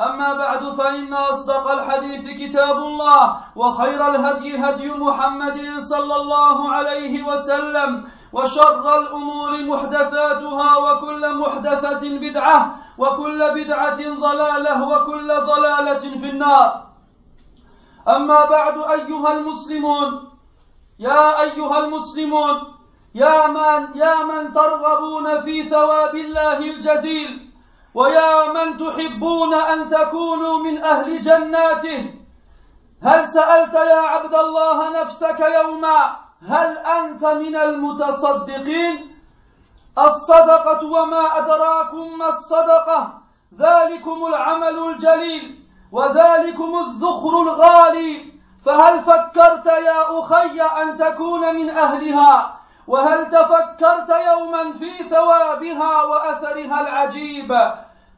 أما بعد فإن أصدق الحديث كتاب الله وخير الهدي هدي محمد صلى الله عليه وسلم وشر الأمور محدثاتها وكل محدثة بدعة وكل بدعة ضلالة وكل ضلالة في النار. أما بعد أيها المسلمون يا أيها المسلمون يا من يا من ترغبون في ثواب الله الجزيل. ويا من تحبون أن تكونوا من أهل جناته هل سألت يا عبد الله نفسك يوما هل أنت من المتصدقين؟ الصدقة وما أدراكم ما الصدقة ذلكم العمل الجليل وذلكم الذخر الغالي. فهل فكرت يا أخي أن تكون من أهلها؟ وهل تفكرت يوما في ثوابها وأثرها العجيب؟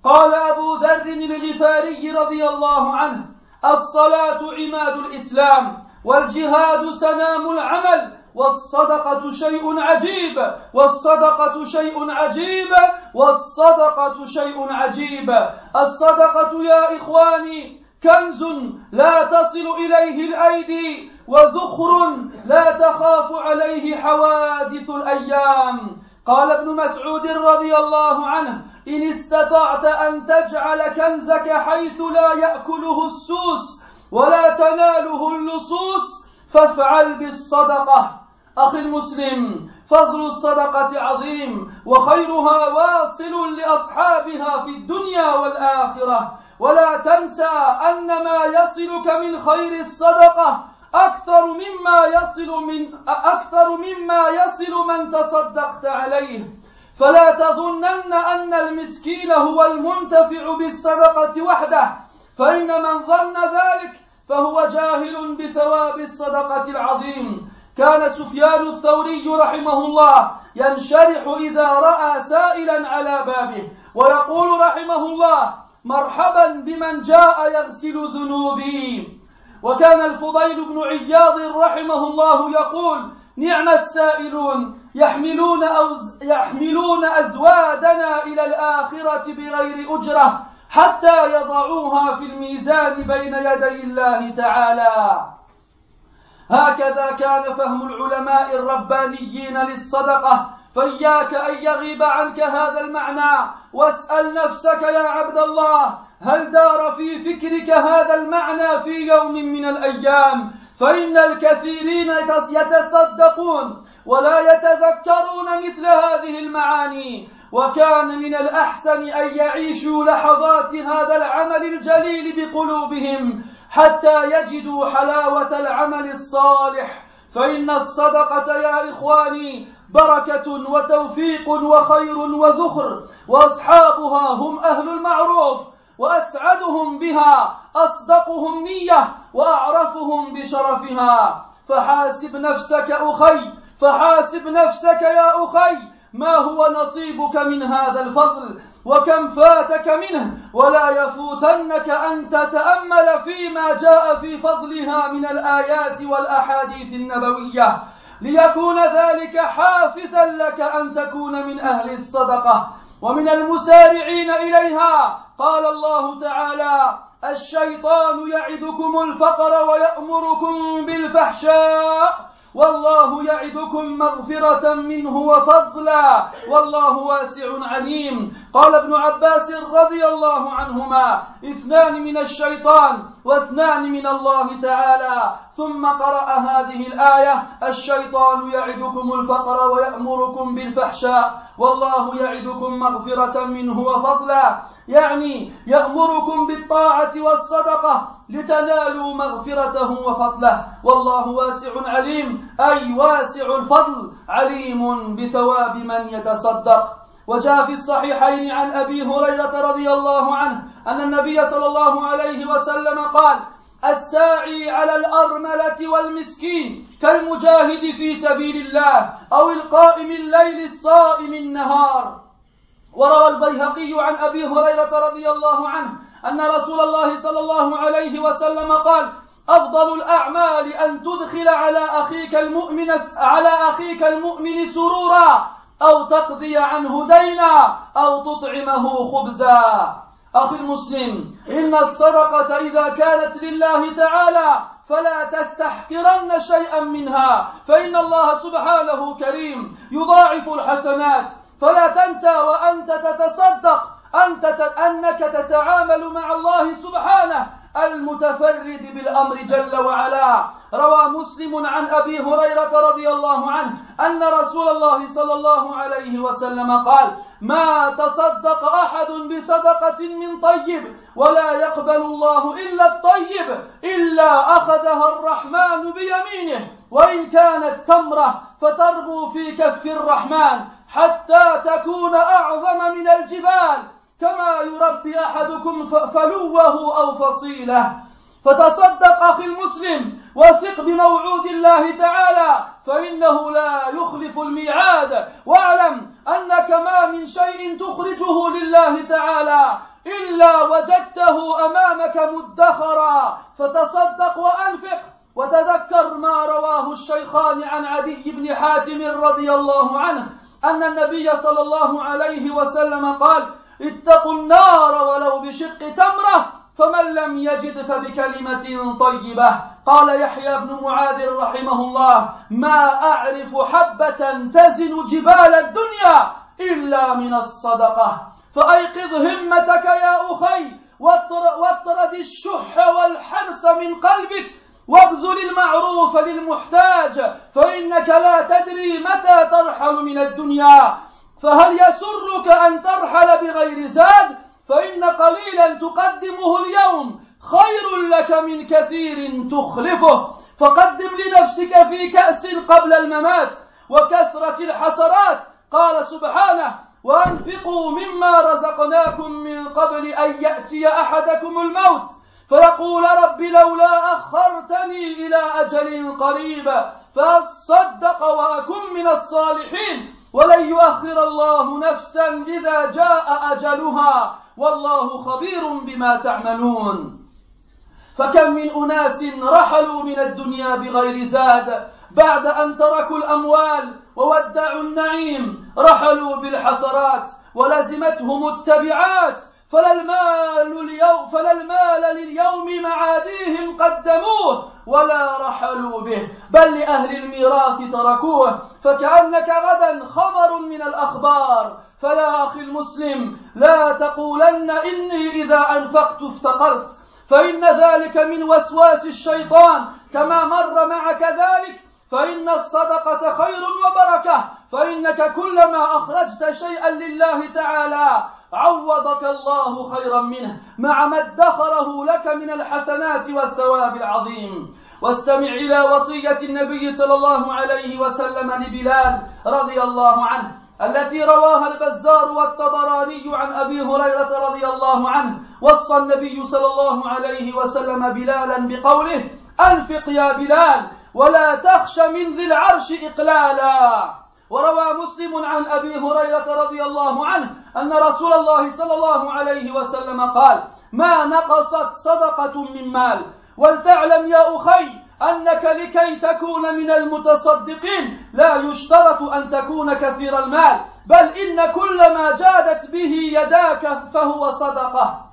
قال أبو ذر الغفاري رضي الله عنه الصلاة عماد الإسلام والجهاد سنام العمل والصدقة شيء عجيب والصدقة شيء عجيب والصدقة شيء عجيب. الصدقة يا إخواني كنز لا تصل إليه الأيدي وذخر لا تخاف عليه حوادث الأيام. قال ابن مسعود رضي الله عنه إن استطعت أن تجعل كنزك حيث لا يأكله السوس ولا تناله اللصوص فافعل بالصدقة. أخي المسلم فضل الصدقة عظيم وخيرها واصل لأصحابها في الدنيا والآخرة. ولا تنسى أن ما يصلك من خير الصدقة أكثر مما يصل من أكثر مما يصل من تصدقت عليه. فلا تظنن أن المسكين هو المنتفع بالصدقة وحده فإن من ظن ذلك فهو جاهل بثواب الصدقة العظيم. كان سفيان الثوري رحمه الله ينشرح إذا رأى سائلا على بابه ويقول رحمه الله مرحبا بمن جاء يغسل ذنوبي. وكان الفضيل بن عياض رحمه الله يقول نعم السائلون يحملون أوز يحملون أزوادنا إلى الآخرة بغير أجرة حتى يضعوها في الميزان بين يدي الله تعالى. هكذا كان فهم العلماء الربانيين للصدقة. فإياك أن يغيب عنك هذا المعنى. واسأل نفسك يا عبد الله هل دار في فكرك هذا المعنى في يوم من الأيام؟ فإن الكثيرين يتصدقون ولا يتذكرون مثل هذه المعاني. وكان من الأحسن أن يعيشوا لحظات هذا العمل الجليل بقلوبهم حتى يجدوا حلاوة العمل الصالح. فإن الصدقة يا إخواني بركة وتوفيق وخير وذخر. وأصحابها هم أهل المعروف. وأسعدهم بها أصدقهم نية وأعرفهم بشرفها. فحاسب نفسك أخي فحاسب نفسك يا أخي ما هو نصيبك من هذا الفضل وكم فاتك منه ولا يفوتنك أن تتأمل فيما جاء في فضلها من الآيات والأحاديث النبوية. ليكون ذلك حافزا لك أن تكون من أهل الصدقة. ومن المسارعين إليها. قال الله تعالى الشيطان يعدكم الفقر ويأمركم بالفحشاء. والله يعدكم مغفرة منه وفضلا. والله واسع عليم. قال ابن عباس رضي الله عنهما اثنان من الشيطان واثنان من الله تعالى. ثم قرأ هذه الآية الشيطان يعدكم الفقر ويأمركم بالفحشاء. والله يعدكم مغفرة منه وفضلا. يعني يأمركم بالطاعة والصدقة لتنالوا مغفرته وفضله. والله واسع عليم. أي واسع الفضل. عليم بثواب من يتصدق. وجاء في الصحيحين عن أبي هريرة رضي الله عنه أن النبي صلى الله عليه وسلم قال الساعي على الأرملة والمسكين كالمجاهد في سبيل الله أو القائم الليل الصائم النهار. وروى البيهقي عن أبي هريرة رضي الله عنه أن رسول الله صلى الله عليه وسلم قال أفضل الأعمال أن تدخل على أخيك المؤمن على أخيك المؤمن سرورا أو تقضي عنه دينا أو تطعمه خبزا. أخي المسلم إن الصدقة إذا كانت لله تعالى فلا تستحقرن شيئا منها. فإن الله سبحانه كريم يضاعف الحسنات. فلا تنسى وأنت تتصدق أنت أنك تتعامل مع الله سبحانه. المتفرد بالأمر جل وعلا. روى مسلم عن أبي هريرة رضي الله عنه أن رسول الله صلى الله عليه وسلم قال ما تصدق أحد بصدقة من طيب ولا يقبل الله إلا الطيب إلا أخذها الرحمن بيمينه وإن كانت تمرة فتربو في كف الرحمن حتى تكون أعظم من الجبال. كما يربي أحدكم فلوه أو فصيلة. فتصدق أخي المسلم وثق بموعود الله تعالى فإنه لا يخلف الميعاد. واعلم أنك ما من شيء تخرجه لله تعالى إلا وجدته أمامك مدخرا. فتصدق وأنفق. وتذكر ما رواه الشيخان عن عدي بن حاتم رضي الله عنه أن النبي صلى الله عليه وسلم قال اتقوا النار ولو بشق تمرة فمن لم يجد فبكلمة طيبة. قال يحيى بن معاذ رحمه الله ما أعرف حبة تزن جبال الدنيا إلا من الصدقة. فأيقظ همتك يا أخي واطرد الشح والحرص من قلبك وابذل المعروف للمحتاج فإنك لا تدري متى ترحل من الدنيا. فهل يسرك أن ترحل بغير زاد؟ فإن قليلا تقدمه اليوم خير لك من كثير تخلفه. فقدم لنفسك في كأس قبل الممات وكثرة الحسرات. قال سبحانه وأنفقوا مما رزقناكم من قبل أن يأتي أحدكم الموت. فيقول رب لولا أخرتني إلى أجل قريب فأصدق وأكن من الصالحين. ولن يؤخر الله نفسا إذا جاء أجلها والله خبير بما تعملون. فكم من أناس رحلوا من الدنيا بغير زاد بعد أن تركوا الأموال وودعوا النعيم رحلوا بالحسرات ولزمتهم التبعات فلا المال اليوم فلا المال لليوم معاديهم قدموه ولا رحلوا به. بل لأهل الميراث تركوه. فكأنك غدا خبر من الأخبار. فيا أخي المسلم لا تقولن إني إذا أنفقت افتقرت. فإن ذلك من وسواس الشيطان. كما مر معك ذلك. فإن الصدقة خير وبركة. فإنك كلما أخرجت شيئا لله تعالى عوضك الله خيرا منه مع ما ادخره لك من الحسنات والثواب العظيم. واستمع إلى وصية النبي صلى الله عليه وسلم لبلال رضي الله عنه التي رواها البزار والطبراني عن أبي هريرة رضي الله عنه. وصى النبي صلى الله عليه وسلم بلالا بقوله أنفق يا بلال ولا تخش من ذي العرش إقلالا. وروى مسلم عن أبي هريرة رضي الله عنه أن رسول الله صلى الله عليه وسلم قال ما نقصت صدقة من مال ولتعلم يا أخي أنك لكي تكون من المتصدقين لا يشترط أن تكون كثير المال بل إن كل ما جادت به يداك فهو صدقة.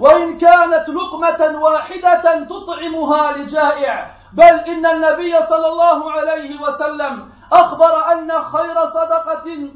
وإن كانت لقمة واحدة تطعمها لجائع بل إن النبي صلى الله عليه وسلم أخبر أن خير صدقة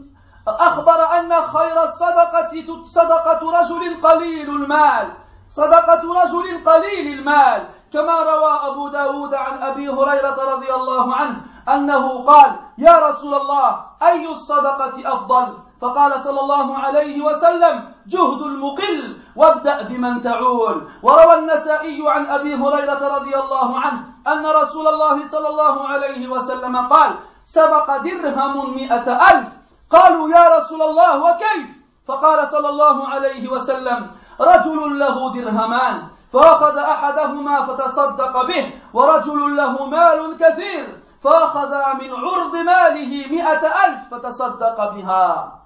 أخبر أن خير الصدقة صدقة رجل قليل المال. صدقة رجل قليل المال. كما روى أبو داود عن أبي هريرة رضي الله عنه أنه قال يا رسول الله أي الصدقة أفضل؟ فقال صلى الله عليه وسلم جهد المقل وابدأ بمن تعول. وروى النسائي عن أبي هريرة رضي الله عنه أن رسول الله صلى الله عليه وسلم قال سبق درهم مئة ألف. قالوا يا رسول الله وكيف؟ فقال صلى الله عليه وسلم رجل له درهمان فأخذ أحدهما فتصدق به ورجل له مال كثير فأخذ من عرض ماله مئة ألف فتصدق بها.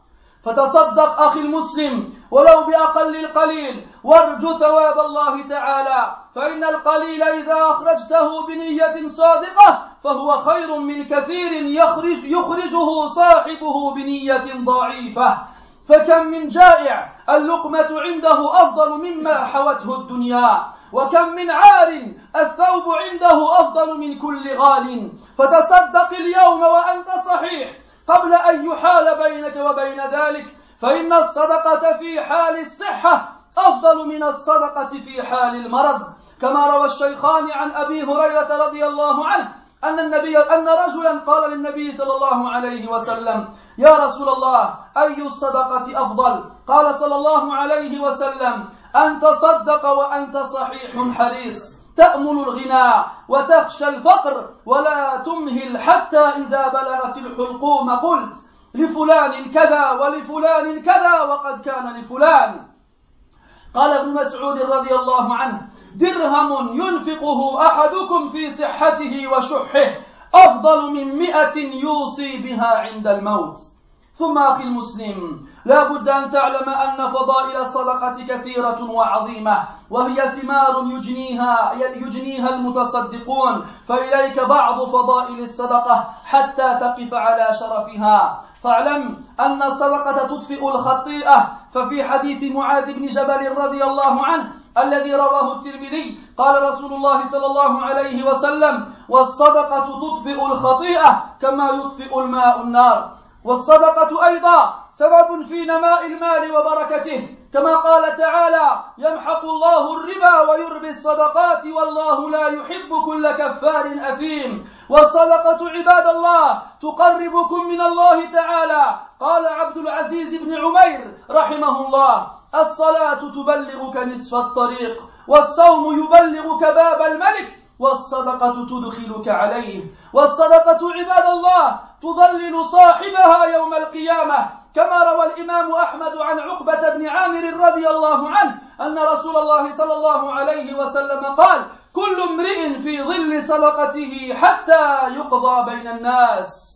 فتصدق أخي المسلم ولو بأقل القليل وارجو ثواب الله تعالى فإن القليل إذا أخرجته بنية صادقة فهو خير من كثير يخرج يخرجه صاحبه بنية ضعيفة. فكم من جائع اللقمة عنده أفضل مما حوته الدنيا. وكم من عار الثوب عنده أفضل من كل غال. فتصدق اليوم وأنت صحيح. قبل أن يحال بينك وبين ذلك فإن الصدقة في حال الصحة أفضل من الصدقة في حال المرض. كما روى الشيخان عن أبي هريرة رضي الله عنه أن النبي أن رجلا قال للنبي صلى الله عليه وسلم يا رسول الله أي الصدقة أفضل؟ قال صلى الله عليه وسلم أن تصدق وأنت صحيح حريص تأمل الغنى وتخشى الفقر ولا تمهل حتى إذا بلغت الحلقوم. قلت لفلان كذا ولفلان كذا وقد كان لفلان. قال ابن مسعود رضي الله عنه درهم ينفقه أحدكم في صحته وشحه أفضل من مئة يوصي بها عند الموت. ثم أخي المسلم لا بد أن تعلم أن فضائل الصدقة كثيرة وعظيمة وهي ثمار يجنيها يجنيها المتصدقون فإليك بعض فضائل الصدقة حتى تقف على شرفها. فاعلم أن الصدقة تطفئ الخطيئة. ففي حديث معاذ بن جبل رضي الله عنه الذي رواه الترمذي قال رسول الله صلى الله عليه وسلم والصدقة تطفئ الخطيئة كما يطفئ الماء النار. والصدقة أيضا سبب في نماء المال وبركته. كما قال تعالى يمحق الله الربا ويربي الصدقات والله لا يحب كل كفار أثيم والصدقة عباد الله تقربكم من الله تعالى. قال عبد العزيز بن عمير رحمه الله الصلاة تبلغك نصف الطريق والصوم يبلغك باب الملك والصدقة تدخلك عليه والصدقة عباد الله تضلل صاحبها يوم القيامة. كما روى الإمام أحمد عن عقبة بن عامر رضي الله عنه أن رسول الله صلى الله عليه وسلم قال كل امرئ في ظل صدقته حتى يقضى بين الناس.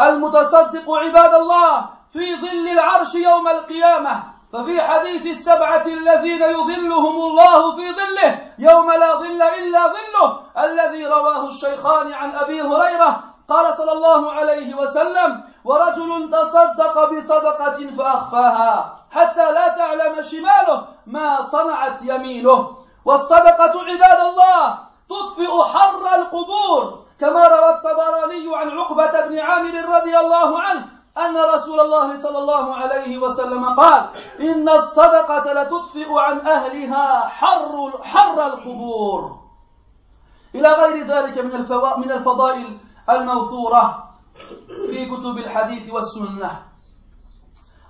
المتصدق عباد الله في ظل العرش يوم القيامة. ففي حديث السبعة الذين يظلهم الله في ظله يوم لا ظل إلا ظله الذي رواه الشيخان عن أبي هريرة قال صلى الله عليه وسلم ورجل تصدق بصدقة فأخفاها حتى لا تعلم شماله ما صنعت يمينه والصدقة عباد الله تطفئ حر القبور كما روى الطبراني عن عقبة بن عامر رضي الله عنه أن رسول الله صلى الله عليه وسلم قال إن الصدقة لتطفئ عن أهلها حر حر القبور. إلى غير ذلك من من الفضائل الموثورة في كتب الحديث والسنة.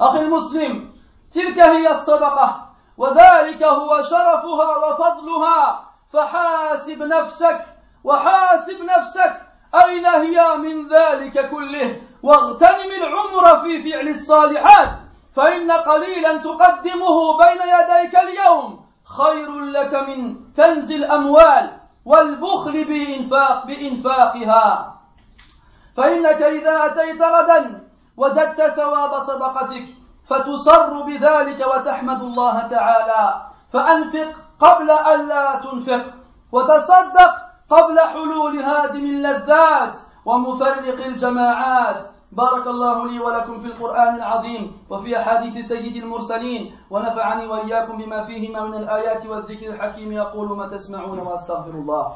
أخي المسلم تلك هي الصدقة وذلك هو شرفها وفضلها. فحاسب نفسك وحاسب نفسك أين هي من ذلك كله؟ واغتنم العمر في فعل الصالحات فإن قليلا تقدمه بين يديك اليوم. خير لك من كنز الأموال والبخل بإنفاق بإنفاقها. فإنك إذا أتيت غدا وجدت ثواب صدقتك فتسر بذلك وتحمد الله تعالى. فأنفق قبل أن لا تنفق وتصدق قبل حلول هادم اللذات. ومفرق الجماعات. بارك الله لي ولكم في القرآن العظيم وفي أحاديث سيد المرسلين. ونفعني وإياكم بما فيهما من الآيات والذكر الحكيم. يقول ما تسمعون وأستغفر الله.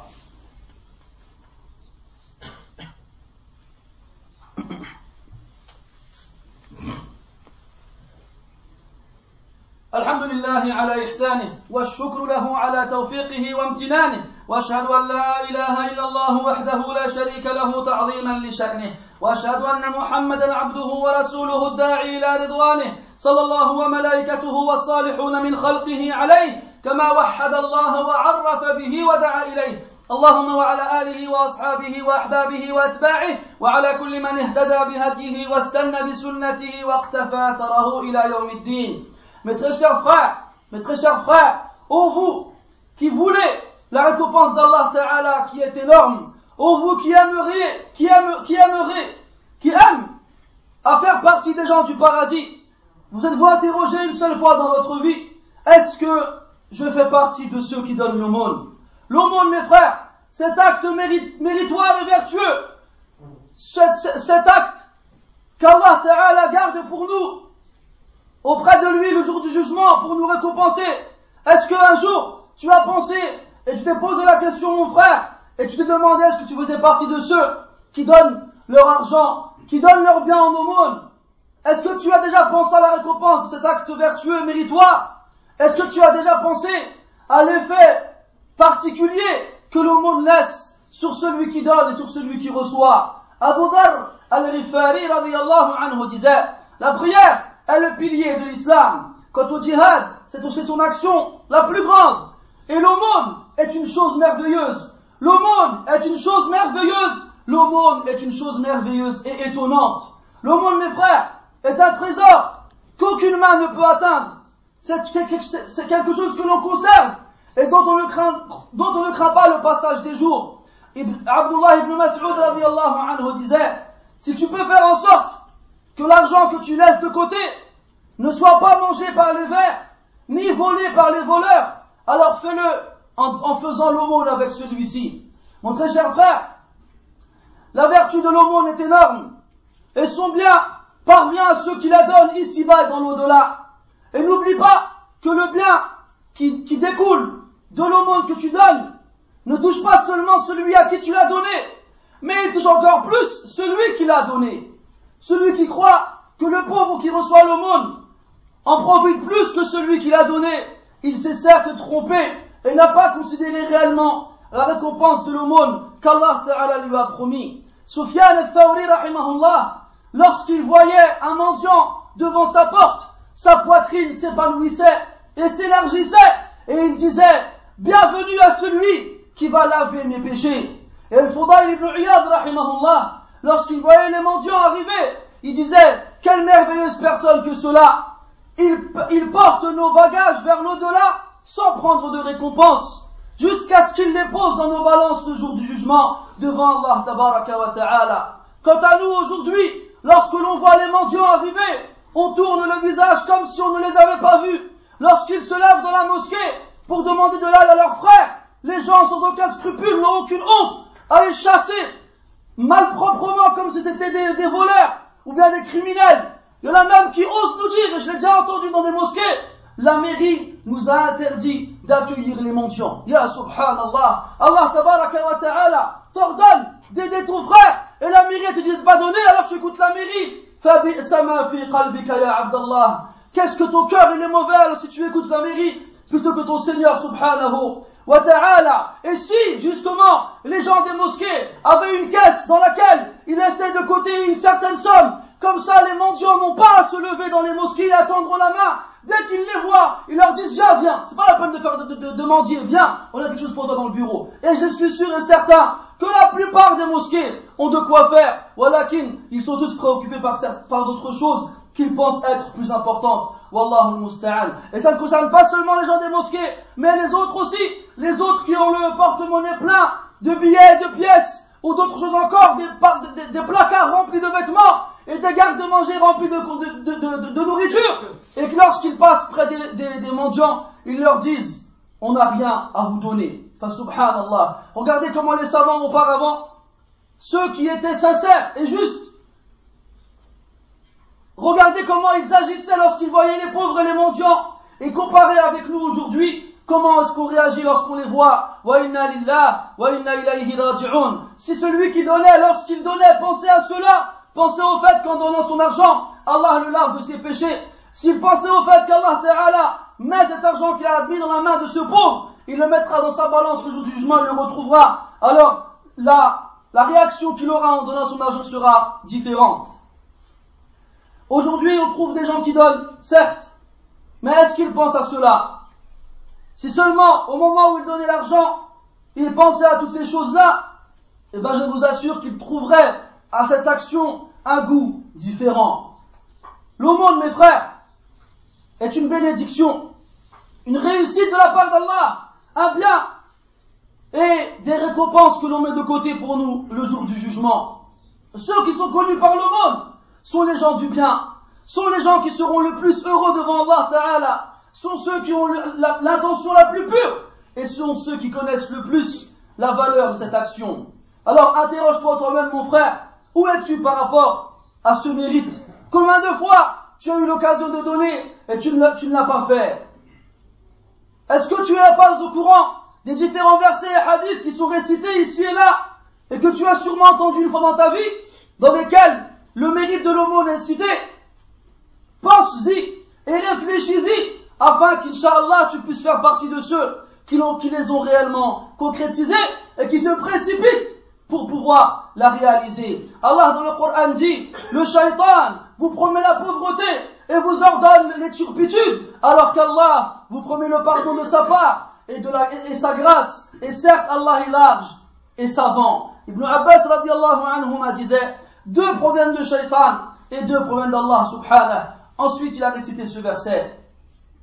الحمد لله على إحسانه والشكر له على توفيقه وامتنانه. وأشهد أن لا إله إلا الله وحده لا شريك له تعظيما لشأنه. وأشهد أن محمدا عبده ورسوله الداعي إلى رضوانه صلى الله وملائكته والصالحون من خلقه عليه كما وحد الله وعرف به ودعا إليه. اللهم وعلى آله وأصحابه وأحبابه وأتباعه وعلى كل من اهتدى بهديه واستنى بسنته واقتفى اثره إلى يوم الدين. Mes très chers frères, mes très chers frères, vous qui voulez la récompense d'Allah Ta'ala qui est énorme. Ô vous qui aimeriez, qui aime, qui aimeriez, qui aime à faire partie des gens du paradis, vous êtes-vous interrogé une seule fois dans votre vie, est-ce que je fais partie de ceux qui donnent l'aumône? L'aumône, mes frères, cet acte méritoire et vertueux, cet, cet acte qu'Allah Ta'ala garde pour nous, auprès de lui le jour du jugement, pour nous récompenser, est-ce qu'un jour tu as pensé et tu t'es posé la question, mon frère, et tu te demandais est-ce que tu faisais partie de ceux qui donnent leur argent, qui donnent leur bien en aumône? Est-ce que tu as déjà pensé à la récompense de cet acte vertueux et méritoire? Est-ce que tu as déjà pensé à l'effet particulier que l'aumône laisse sur celui qui donne et sur celui qui reçoit? Abu Dhar al-Rifari anhu disait La prière est le pilier de l'islam. Quant au djihad, c'est aussi son action la plus grande. Et l'aumône est une chose merveilleuse. L'aumône est une chose merveilleuse. L'aumône est une chose merveilleuse et étonnante. L'aumône, mes frères, est un trésor qu'aucune main ne peut atteindre. C'est quelque chose que l'on conserve et dont on, ne craint, pas le passage des jours. Abdullah ibn Mas'ud disait, si tu peux faire en sorte que l'argent que tu laisses de côté ne soit pas mangé par les vers, ni volé par les voleurs, alors fais-le en, faisant l'aumône avec celui-ci. Mon très cher frère, la vertu de l'aumône est énorme et son bien parvient à ceux qui la donnent ici-bas et dans l'au-delà. Et n'oublie pas que le bien qui, qui découle de l'aumône que tu donnes ne touche pas seulement celui à qui tu l'as donné, mais il touche encore plus celui qui l'a donné. Celui qui croit que le pauvre qui reçoit l'aumône en profite plus que celui qui l'a donné, il s'est certes trompé et n'a pas considéré réellement la récompense de l'aumône qu'Allah Ta'ala lui a promis. Soufiane al-Thawri rahimahullah, lorsqu'il voyait un mendiant devant sa porte, sa poitrine s'épanouissait et s'élargissait et il disait bienvenue à celui qui va laver mes péchés. Et le Fudayl ibn Iyad rahimahullah, lorsqu'il voyait les mendiants arriver, il disait quelle merveilleuse personne que cela. Il, il porte nos bagages vers l'au-delà sans prendre de récompense, jusqu'à ce qu'il les pose dans nos balances le jour du jugement devant Allah tabaraka wa. Quant à nous aujourd'hui, lorsque l'on voit les mendiants arriver, on tourne le visage comme si on ne les avait pas vus. Lorsqu'ils se lèvent dans la mosquée pour demander de l'aide à leurs frères, les gens sans aucun scrupule n'ont aucune honte à les chasser malproprement comme si c'était des, voleurs ou bien des criminels. Il y en a même qui osent nous dire, je l'ai déjà entendu dans des mosquées, la mairie nous a interdit d'accueillir les mendiants. Ya subhanallah, Allah tabaraka wa ta'ala t'ordonne d'aider ton frère et la mairie te dit de pas donner alors tu écoutes la mairie. Qu'est-ce que ton cœur il est mauvais alors si tu écoutes la mairie plutôt que ton Seigneur subhanahu wa ta'ala. Et si, justement, les gens des mosquées avaient une caisse dans laquelle ils essaient de coter une certaine somme, comme ça les mendiants n'ont pas à se lever dans les mosquées et attendre la main, Dès qu'ils les voient, ils leur disent viens, viens. C'est pas la peine de faire de, de, mendier, viens. On a quelque chose pour toi dans le bureau. Et je suis sûr et certain que la plupart des mosquées ont de quoi faire. Walakin, ils sont tous préoccupés par, d'autres choses qu'ils pensent être plus importantes. Wallahu musta'an. Et ça ne concerne pas seulement les gens des mosquées, mais les autres aussi. Les autres qui ont le porte-monnaie plein de billets, de pièces, ou d'autres choses encore, des placards remplis de vêtements, et des gardes-manger remplis de, de, de, nourriture, et que lorsqu'ils passent près des, des, des, mendiants, ils leur disent, on n'a rien à vous donner. Enfin, subhanallah. Regardez comment les savants auparavant, ceux qui étaient sincères et justes, Regardez comment ils agissaient lorsqu'ils voyaient les pauvres et les mendiants. Et comparez avec nous aujourd'hui, comment est-ce qu'on réagit lorsqu'on les voit Si celui qui donnait, lorsqu'il donnait, pensait à cela, pensait au fait qu'en donnant son argent, Allah le lave de ses péchés. S'il pensait au fait qu'Allah Ta'ala met cet argent qu'il a admis dans la main de ce pauvre, il le mettra dans sa balance le jour du jugement, il le retrouvera. Alors, la, la réaction qu'il aura en donnant son argent sera différente. Aujourd'hui, on trouve des gens qui donnent, certes, mais est-ce qu'ils pensent à cela? Si seulement au moment où ils donnaient l'argent, ils pensaient à toutes ces choses-là, eh bien je vous assure qu'ils trouveraient à cette action un goût différent. L'aumône, mes frères, est une bénédiction, une réussite de la part d'Allah, un bien et des récompenses que l'on met de côté pour nous le jour du jugement. Ceux qui sont connus par monde sont les gens du bien, sont les gens qui seront le plus heureux devant Allah sont ceux qui ont l'intention la plus pure et sont ceux qui connaissent le plus la valeur de cette action. Alors interroge-toi toi-même mon frère, où es-tu par rapport à ce mérite Combien de fois tu as eu l'occasion de donner et tu ne l'as pas fait Est-ce que tu es pas au courant des différents versets et hadiths qui sont récités ici et là et que tu as sûrement entendu une fois dans ta vie, dans lesquels le mérite de l'aumône est cité Pense-y et réfléchis-y afin qu'Inch'Allah tu puisses faire partie de ceux qui, qui les ont réellement concrétisés et qui se précipitent pour pouvoir la réaliser. Allah dans le Coran dit, le shaitan vous promet la pauvreté et vous ordonne les turpitudes, alors qu'Allah vous promet le pardon de sa part et, de sa grâce. Et certes, Allah est large et savant. Ibn Abbas radiallahu anhu disait, deux proviennent de shaitan et deux proviennent d'Allah. Ensuite, il a récité ce verset.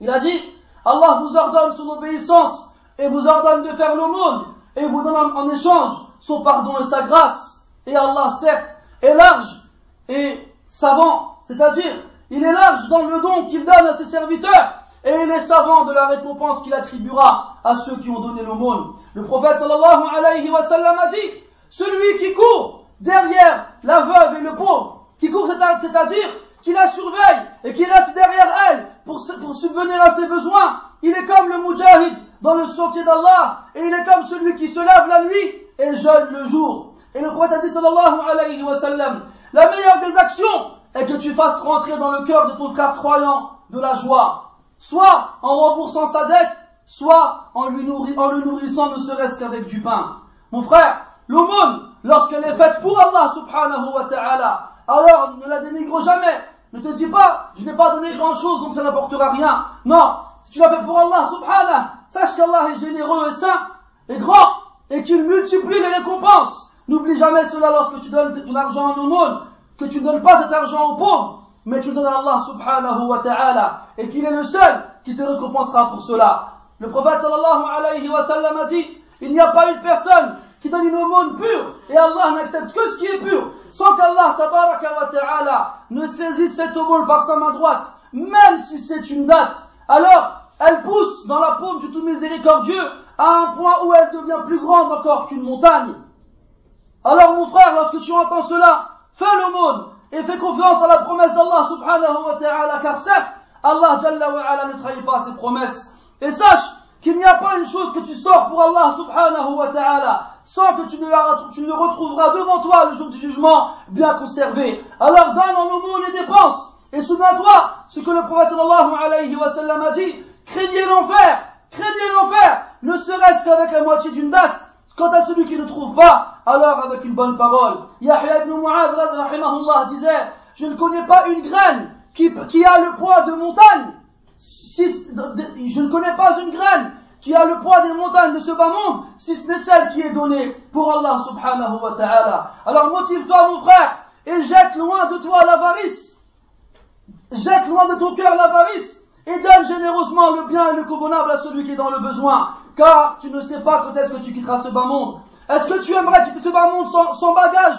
Il a dit, Allah vous ordonne son obéissance et vous ordonne de faire l'aumône et vous donne en échange son pardon et sa grâce. Et Allah, certes, est large et savant, c'est-à-dire, il est large dans le don qu'il donne à ses serviteurs, et il est savant de la récompense qu'il attribuera à ceux qui ont donné l'aumône. Le prophète sallallahu alayhi wa sallam a dit, celui qui court derrière la veuve et le pauvre, qui court, c'est-à-dire qui la surveille et qui reste derrière elle pour, pour subvenir à ses besoins, il est comme le mujahid dans le sentier d'Allah, et il est comme celui qui se lève la nuit et jeûne le jour. Et le prophète a dit sallallahu alayhi wa sallam, la meilleure des actions est que tu fasses rentrer dans le cœur de ton frère croyant de la joie, soit en remboursant sa dette, soit en, lui le nourrissant ne serait-ce qu'avec du pain. Mon frère, l'aumône, lorsqu'elle est faite pour Allah subhanahu wa ta'ala, alors ne la dénigre jamais. Ne te dis pas, je n'ai pas donné grand chose donc ça n'apportera rien. Non, si tu l'as fait pour Allah subhanahu, sache qu'Allah est généreux et saint et grand et qu'il multiplie les récompenses. N'oublie jamais cela lorsque tu donnes ton argent en aumône, que tu ne donnes pas cet argent aux pauvres, mais tu donnes à Allah subhanahu wa ta'ala, et qu'il est le seul qui te récompensera pour cela. Le prophète sallallahu alayhi wa sallam a dit, il n'y a pas une personne qui donne une aumône pure, et Allah n'accepte que ce qui est pur, sans qu'Allah tabaraka wa ta'ala ne saisisse cette aumône par sa main droite, même si c'est une date. Alors, elle pousse dans la paume du tout miséricordieux à un point où elle devient plus grande encore qu'une montagne. Alors mon frère, lorsque tu entends cela, fais l'aumône et fais confiance à la promesse d'Allah subhanahu wa ta'ala, car certes, Allah jalla wa ala ne trahit pas ses promesses. Et sache qu'il n'y a pas une chose que tu sors pour Allah subhanahu wa ta'ala sans que tu ne, la, tu ne retrouveras devant toi le jour du jugement bien conservé. Alors donne en aumône et dépenses. Et souviens-toi ce que le prophète sallallahu alayhi wa sallam a dit, craignez l'enfer, craignez l'enfer, ne serait-ce qu'avec la moitié d'une date. Quant à celui qui ne trouve pas, alors avec une bonne parole. Yahya ibn Mu'adh, disait, je ne connais pas une graine qui, a le poids de montagne. Je ne connais pas une graine qui a le poids des montagnes de ce bas monde, si ce n'est celle qui est donnée pour Allah subhanahu wa ta'ala. Alors motive-toi mon frère et jette loin de toi l'avarice. Jette loin de ton cœur l'avarice et donne généreusement le bien et le convenable à celui qui est dans le besoin car tu ne sais pas quand est-ce que tu quitteras ce bas monde. Est-ce que tu aimerais quitter ce bas monde sans, bagage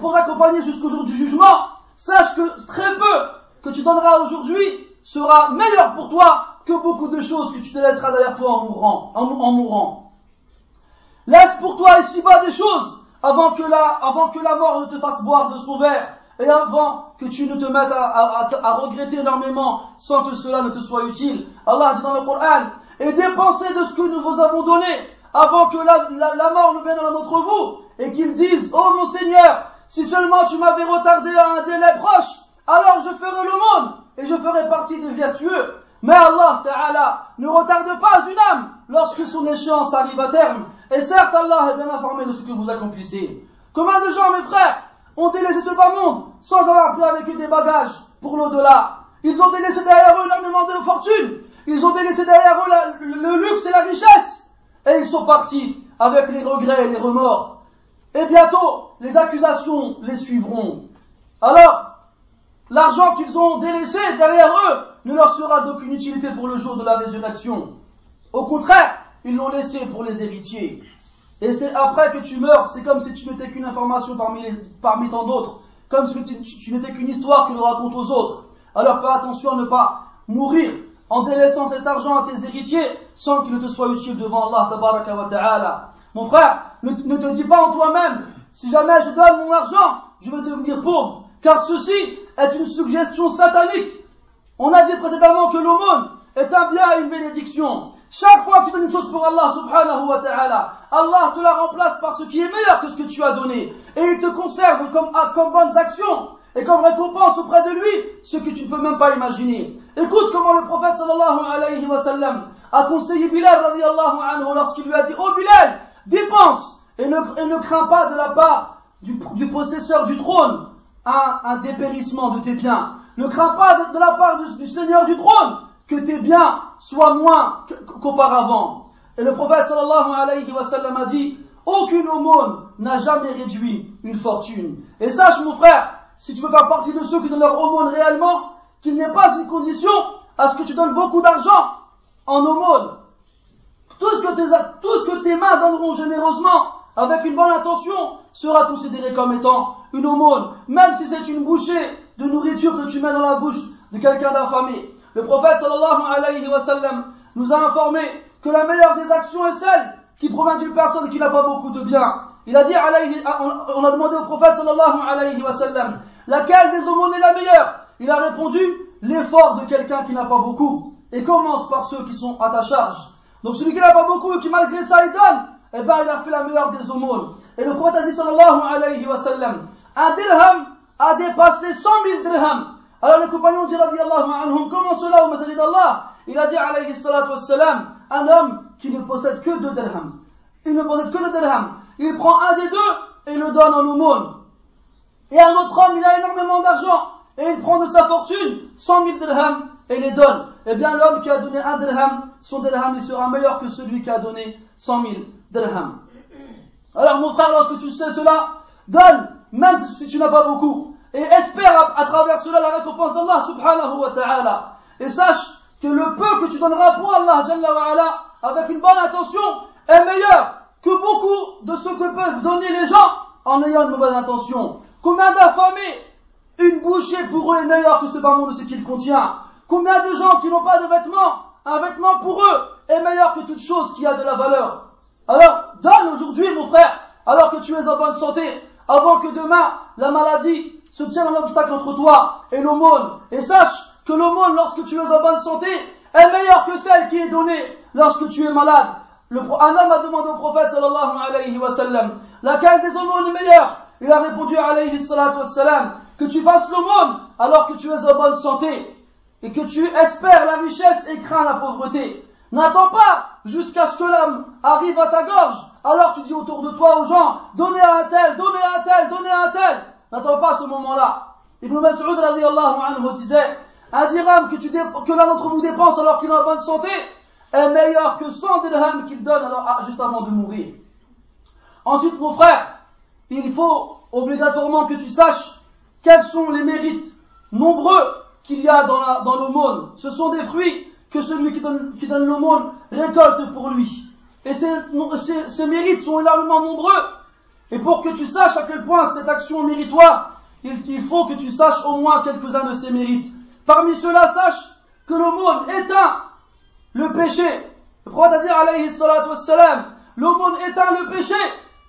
pour t'accompagner jusqu'au jour du jugement Sache que très peu que tu donneras aujourd'hui sera meilleur pour toi que beaucoup de choses que tu te laisseras derrière toi en mourant. Laisse pour toi ici-bas des choses avant que, la, avant que la mort ne te fasse boire de son verre. Et avant que tu ne te mettes à, regretter énormément sans que cela ne te soit utile. Allah dit dans le Coran, et dépensez de ce que nous vous avons donné avant que la, mort ne vienne à notre vous et qu'ils disent, oh mon Seigneur, si seulement tu m'avais retardé à un délai proche, alors je ferai le monde et je ferai partie des vertueux. Mais Allah ne retarde pas une âme lorsque son échéance arrive à terme. Et certes, Allah est bien informé de ce que vous accomplissez. Combien de gens, mes frères, ont délaissé ce bas monde sans avoir pris avec eux des bagages pour l'au-delà Ils ont délaissé derrière eux énormément de fortune. Ils ont délaissé derrière eux le luxe et la richesse. Et ils sont partis avec les regrets et les remords. Et bientôt, les accusations les suivront. Alors, l'argent qu'ils ont délaissé derrière eux ne leur sera d'aucune utilité pour le jour de la résurrection. Au contraire, ils l'ont laissé pour les héritiers. Et c'est après que tu meurs, c'est comme si tu n'étais qu'une information parmi, parmi tant d'autres, comme si tu, tu n'étais qu'une histoire que l'on raconte aux autres. Alors fais attention à ne pas mourir en délaissant cet argent à tes héritiers sans qu'il ne te soit utile devant Allah. Mon frère, ne, ne te dis pas en toi-même, si jamais je donne mon argent, je vais devenir pauvre, car ceci est une suggestion satanique. On a dit précédemment que l'aumône est un bien une bénédiction. Chaque fois que tu donnes une chose pour Allah subhanahu wa ta'ala, Allah te la remplace par ce qui est meilleur que ce que tu as donné. Et il te conserve comme, comme bonnes actions et comme récompense auprès de lui ce que tu ne peux même pas imaginer. Écoute comment le prophète sallallahu alayhi wa sallam a conseillé Bilal radiallahu anhu lorsqu'il lui a dit Oh Bilal, dépense et ne, et ne crains pas de la part du, du possesseur du trône un, un, dépérissement de tes biens. Ne crains pas de, la part du Seigneur du trône que tes biens soient moins qu'auparavant. Et le prophète sallallahu alayhi wa sallam a dit Aucune aumône n'a jamais réduit une fortune. Et sache mon frère, si tu veux faire partie de ceux qui donnent leur aumône réellement, qu'il n'est pas une condition à ce que tu donnes beaucoup d'argent en aumône. Tout ce, que tes, mains donneront généreusement avec une bonne intention sera considéré comme étant une aumône, même si c'est une bouchée de nourriture que tu mets dans la bouche de quelqu'un d'affamé. Le prophète sallallahu alayhi wa sallam nous a informé que la meilleure des actions est celle qui provient d'une personne qui n'a pas beaucoup de biens. Il a dit, on a demandé au prophète sallallahu alayhi wa sallam, Laquelle des aumônes est la meilleure? Il a répondu l'effort de quelqu'un qui n'a pas beaucoup. Et commence par ceux qui sont à ta charge. Donc celui qui n'a pas beaucoup et qui malgré ça il donne, eh ben il a fait la meilleure des aumônes. Et le prophète a dit sallallahu alayhi wa sallam, un dirham a dépassé 100 000 dirhams. Alors le compagnon dit radiallahu anhum, comment cela au message d'Allah? Il a dit alayhi salatu un homme qui ne possède que deux dirhams. Il ne possède que deux dirhams. Il prend un des deux et le donne en aumône. Et un autre homme, il a énormément d'argent, et il prend de sa fortune 100 000 dirhams et les donne. Eh bien, l'homme qui a donné un dirham, son dirham, il sera meilleur que celui qui a donné 100 000 dirhams. Alors, mon frère, lorsque tu sais cela, donne, même si tu n'as pas beaucoup, et espère à, travers cela la récompense d'Allah subhanahu wa ta'ala. Et sache que le peu que tu donneras pour Allah, avec une bonne intention, est meilleur que beaucoup de ce que peuvent donner les gens en ayant une mauvaise intention. Combien d'affamés Une bouchée pour eux est meilleure que ce bas de ce qu'il contient? Combien de gens qui n'ont pas de vêtements Un vêtement pour eux est meilleur que toute chose qui a de la valeur? Alors, donne aujourd'hui, mon frère, alors que tu es en bonne santé, avant que demain, la maladie se tienne un obstacle entre toi et l'aumône. Et sache que l'aumône, lorsque tu es en bonne santé, est meilleure que celle qui est donnée lorsque tu es malade. un homme a demandé au prophète sallallahu alayhi wa sallam, laquelle des aumônes est meilleure? Il a répondu alayhi salatu wassalam, que tu fasses l'aumône alors que tu es en bonne santé et que tu espères la richesse et crains la pauvreté. N'attends pas jusqu'à ce que l'homme arrive à ta gorge. Alors tu dis autour de toi aux gens, donnez à un tel, donnez à un tel, donnez à un tel. N'attends pas ce moment-là. Ibn Mas'ud anhu disait, un dirham que, tu que l'un d'entre vous dépense alors qu'il est en bonne santé est meilleur que 100 dirhams qu'il donne alors, ah, juste avant de mourir. Ensuite, mon frère, il faut obligatoirement que tu saches quels sont les mérites nombreux qu'il y a dans, l'aumône. Ce sont des fruits que celui qui donne, qui donne l'aumône récolte pour lui. Et ces, ces, mérites sont énormément nombreux. Et pour que tu saches à quel point cette action est méritoire, il, faut que tu saches au moins quelques-uns de ces mérites. Parmi ceux-là, sache que l'aumône éteint le péché. Le prophète dit, alayhi salatu wassalam, l'aumône éteint le péché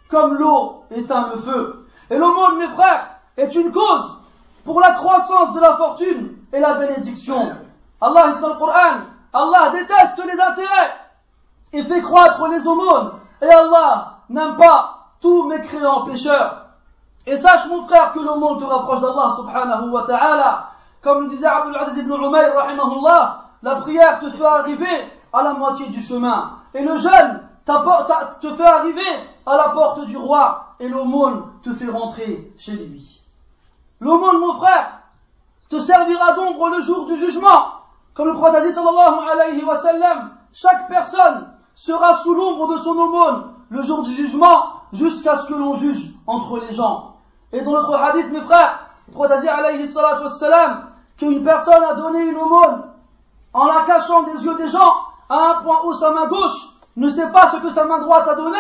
comme l'eau éteint le feu. Et l'aumône, mes frères, est une cause pour la croissance de la fortune et la bénédiction. Allah dit dans le Coran, Allah déteste les intérêts et fait croître les aumônes. Et Allah n'aime pas tous mécréants pécheurs. Et sache mon frère que le monde te rapproche d'Allah subhanahu wa ta'ala. Comme le disait Abdul Aziz ibn Umayr la prière te fait arriver à la moitié du chemin. Et le jeûne te fait arriver à la porte du roi. Et l'aumône te fait rentrer chez lui. L'aumône, mon frère, te servira d'ombre le jour du jugement. Comme le prophète a dit sallallahu alayhi wa sallam, chaque personne sera sous l'ombre de son aumône le jour du jugement jusqu'à ce que l'on juge entre les gens. Et dans notre hadith, mes frères, le prophète a dit qu'une personne a donné une aumône en la cachant des yeux des gens à un point où sa main gauche ne sait pas ce que sa main droite a donné,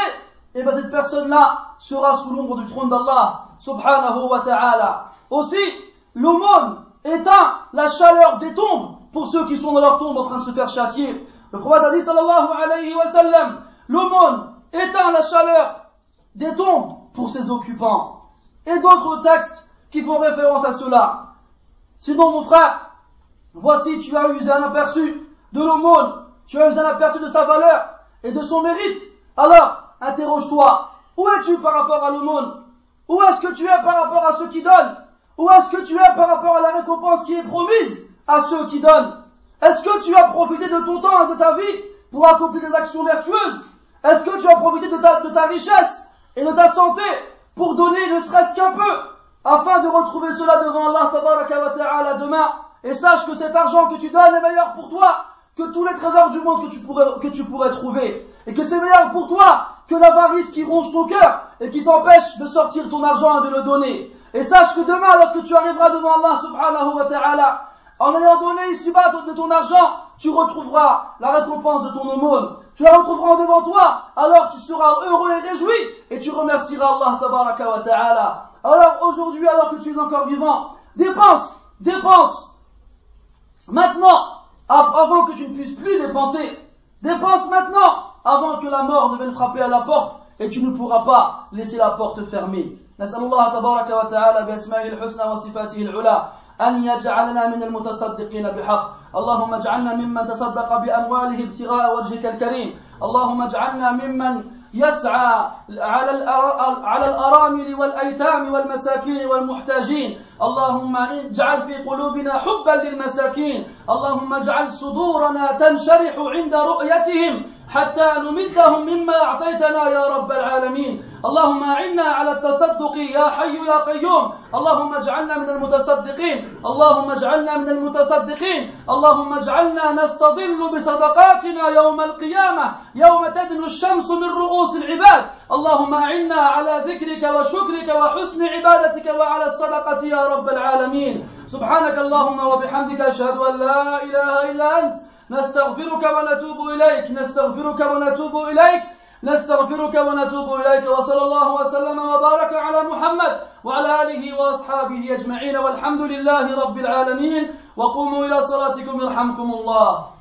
et bien cette personne-là sera sous l'ombre du trône d'Allah subhanahu wa ta'ala. Aussi, l'aumône éteint la chaleur des tombes pour ceux qui sont dans leur tombe en train de se faire châtier. Le prophète a dit sallallahu alayhi wa sallam, l'aumône éteint la chaleur des tombes pour ses occupants. Et d'autres textes qui font référence à cela. Sinon, mon frère, voici, tu as eu un aperçu de l'aumône, tu as eu un aperçu de sa valeur et de son mérite. Alors, interroge-toi, où es-tu par rapport à l'aumône? Où est-ce que tu es par rapport à ceux qui donnent Où est-ce que tu es par rapport à la récompense qui est promise à ceux qui donnent? Est-ce que tu as profité de ton temps et de ta vie pour accomplir des actions vertueuses? Est-ce que tu as profité de ta, richesse et de ta santé pour donner ne serait-ce qu'un peu afin de retrouver cela devant Allah wa ta'ala demain et sache que cet argent que tu donnes est meilleur pour toi que tous les trésors du monde que tu pourrais, que tu pourrais trouver et que c'est meilleur pour toi que l'avarice qui ronge ton cœur et qui t'empêche de sortir ton argent et de le donner. Et sache que demain, lorsque tu arriveras devant Allah subhanahu wa ta'ala, en ayant donné ici-bas de ton argent, tu retrouveras la récompense de ton aumône. Tu la retrouveras devant toi, alors tu seras heureux et réjoui, et tu remercieras Allah tabaraka wa ta'ala. Alors aujourd'hui, alors que tu es encore vivant, dépense, dépense. Maintenant, avant que tu ne puisses plus dépenser, dépense maintenant, avant que la mort ne vienne frapper à la porte, et tu ne pourras pas laisser la porte fermée. نسأل الله تبارك وتعالى بأسمائه الحسنى وصفاته العلى أن يجعلنا من المتصدقين بحق. اللهم اجعلنا ممن تصدق بأمواله ابتغاء وجهك الكريم. اللهم اجعلنا ممن يسعى على على الأرامل والأيتام والمساكين والمحتاجين. اللهم اجعل في قلوبنا حبا للمساكين. اللهم اجعل صدورنا تنشرح عند رؤيتهم حتى نمدهم مما أعطيتنا يا رب العالمين. اللهم أعنا على التصدق يا حي يا قيوم. اللهم اجعلنا من المتصدقين. اللهم اجعلنا من المتصدقين. اللهم اجعلنا نستظل بصدقاتنا يوم القيامة. يوم تدنو الشمس من رؤوس العباد. اللهم أعنا على ذكرك وشكرك وحسن عبادتك وعلى الصدقة يا رب العالمين. سبحانك اللهم وبحمدك أشهد أن لا إله إلا أنت. نستغفرك ونتوب إليك. نستغفرك ونتوب إليك. نستغفرك ونتوب إليك وصلى الله وسلم وبارك على محمد وعلى آله وأصحابه أجمعين والحمد لله رب العالمين. وقوموا إلى صلاتكم يرحمكم الله.